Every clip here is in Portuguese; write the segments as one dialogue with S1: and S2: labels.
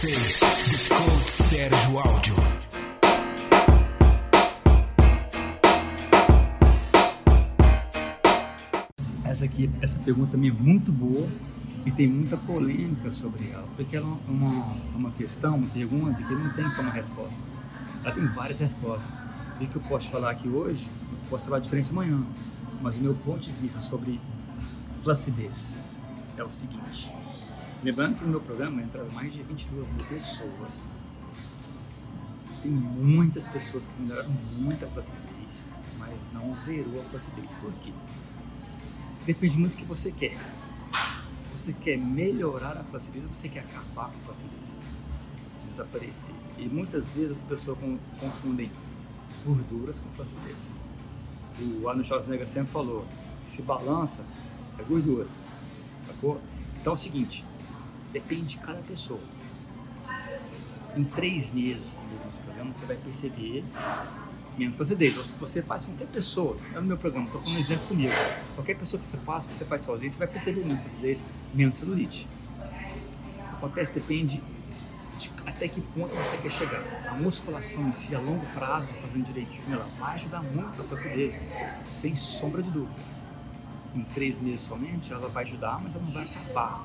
S1: vocês, Sérgio Áudio.
S2: Essa aqui, essa pergunta também é muito boa e tem muita polêmica sobre ela, porque ela é uma, uma questão, uma pergunta que não tem só uma resposta. Ela tem várias respostas. O que eu posso falar aqui hoje, eu posso falar diferente amanhã. Mas o meu ponto de vista sobre flacidez é o seguinte. Lembrando que no meu programa entraram mais de 22 mil pessoas. Tem muitas pessoas que melhoraram muito a flacidez, mas não zerou a flacidez. Por quê? Depende muito do que você quer. Você quer melhorar a flacidez ou você quer acabar com a flacidez? Desaparecer. E muitas vezes as pessoas confundem gorduras com flacidez. O Arnold Schwarzenegger sempre falou: se balança, é gordura. Então é o seguinte: depende de cada pessoa. Em três meses comigo nesse programa, você vai perceber menos. Ou se você faz com qualquer pessoa, é no meu programa, estou dando um exemplo comigo. Qualquer pessoa que você faça, que você faz sozinho, você vai perceber menos flacidez, menos celulite. Acontece, depende de até que ponto você quer chegar. A musculação em si, a longo prazo, fazendo direitinho, ela vai ajudar muito a flacidez, sem sombra de dúvida. Em três meses somente, ela vai ajudar, mas ela não vai acabar.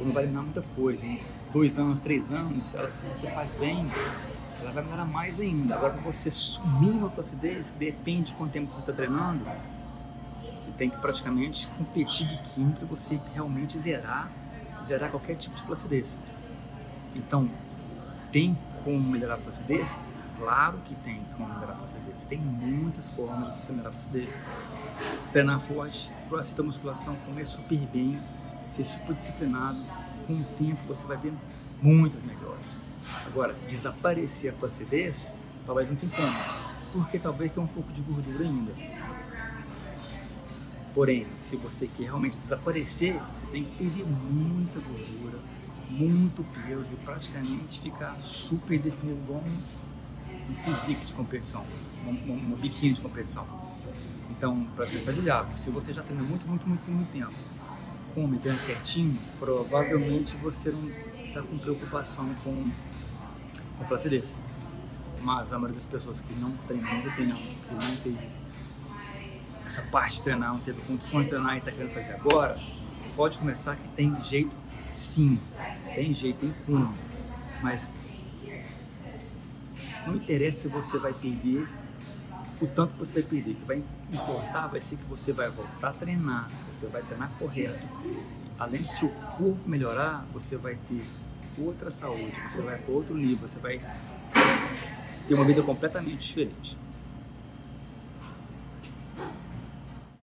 S2: Ou não vai eliminar muita coisa. Em dois anos, três anos, ela, se você faz bem, ela vai melhorar mais ainda. Agora, para você sumir uma flacidez, depende de quanto tempo você está treinando, você tem que praticamente competir biquinho para você realmente zerar, zerar qualquer tipo de flacidez. Então, tem como melhorar a flacidez? Claro que tem como melhorar a flacidez. Tem muitas formas de você melhorar a flacidez. Treinar forte, crossfit musculação, comer super bem, ser super disciplinado. Com o tempo você vai ver muitas melhores. Agora, desaparecer a flacidez, talvez não tenha como. Porque talvez tenha um pouco de gordura ainda. Porém, se você quer realmente desaparecer, você tem que perder muita gordura, muito peso e praticamente ficar super definido igual um, um físico de competição, um, biquinho de competição. Então, praticamente vai Se você já treina muito, muito, muito, muito tempo, come, treina certinho, provavelmente você não está com preocupação com, com flacidez. Mas a maioria das pessoas que não treinam, não treinam, que não teve essa parte de treinar, não teve condições de treinar e está querendo fazer agora, pode começar que tem jeito sim. Tem jeito, tem como. Mas não interessa se você vai perder o tanto que você vai perder. Que vai importar vai ser que você vai voltar a treinar, você vai treinar correto. Além de seu corpo melhorar, você vai ter outra saúde, você vai para outro nível, você vai ter uma vida completamente diferente.